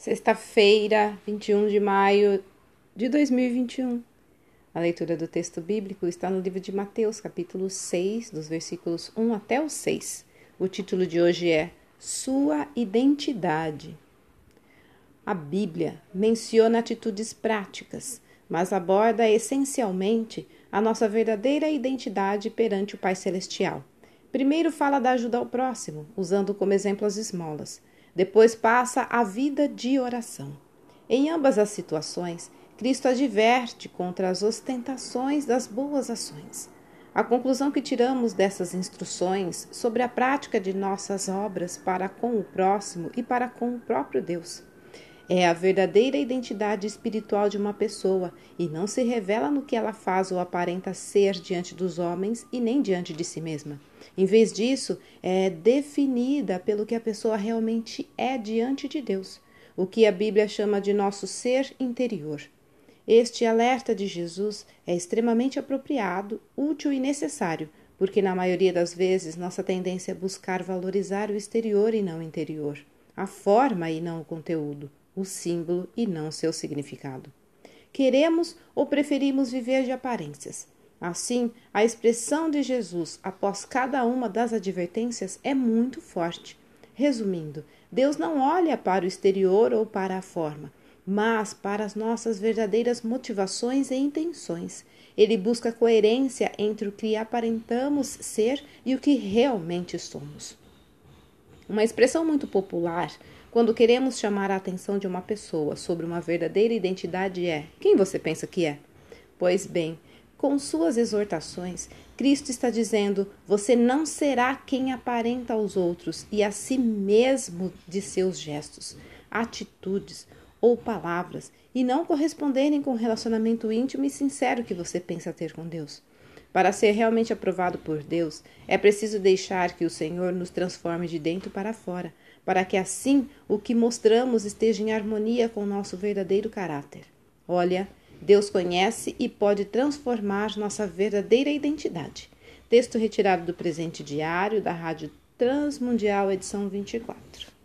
Sexta-feira, 21 de maio de 2021. A leitura do texto bíblico está no livro de Mateus, capítulo 6, dos versículos 1 até o 6. O título de hoje é Sua Identidade. A Bíblia menciona atitudes práticas, mas aborda essencialmente a nossa verdadeira identidade perante o Pai Celestial. Primeiro fala da ajuda ao próximo, usando como exemplo as esmolas. Depois passa a vida de oração. Em ambas as situações, Cristo adverte contra as ostentações das boas ações. A conclusão que tiramos dessas instruções sobre a prática de nossas obras para com o próximo e para com o próprio Deus é a verdadeira identidade espiritual de uma pessoa e não se revela no que ela faz ou aparenta ser diante dos homens e nem diante de si mesma. Em vez disso, é definida pelo que a pessoa realmente é diante de Deus, o que a Bíblia chama de nosso ser interior. Este alerta de Jesus é extremamente apropriado, útil e necessário, porque na maioria das vezes nossa tendência é buscar valorizar o exterior e não o interior, a forma e não o conteúdo o símbolo e não seu significado. Queremos ou preferimos viver de aparências. Assim, a expressão de Jesus após cada uma das advertências é muito forte. Resumindo, Deus não olha para o exterior ou para a forma, mas para as nossas verdadeiras motivações e intenções. Ele busca coerência entre o que aparentamos ser e o que realmente somos. Uma expressão muito popular quando queremos chamar a atenção de uma pessoa sobre uma verdadeira identidade é: quem você pensa que é? Pois bem, com suas exortações, Cristo está dizendo: você não será quem aparenta aos outros e a si mesmo de seus gestos, atitudes ou palavras e não corresponderem com o relacionamento íntimo e sincero que você pensa ter com Deus. Para ser realmente aprovado por Deus, é preciso deixar que o Senhor nos transforme de dentro para fora, para que assim o que mostramos esteja em harmonia com o nosso verdadeiro caráter. Olha, Deus conhece e pode transformar nossa verdadeira identidade. Texto retirado do presente diário da Rádio Transmundial, edição 24.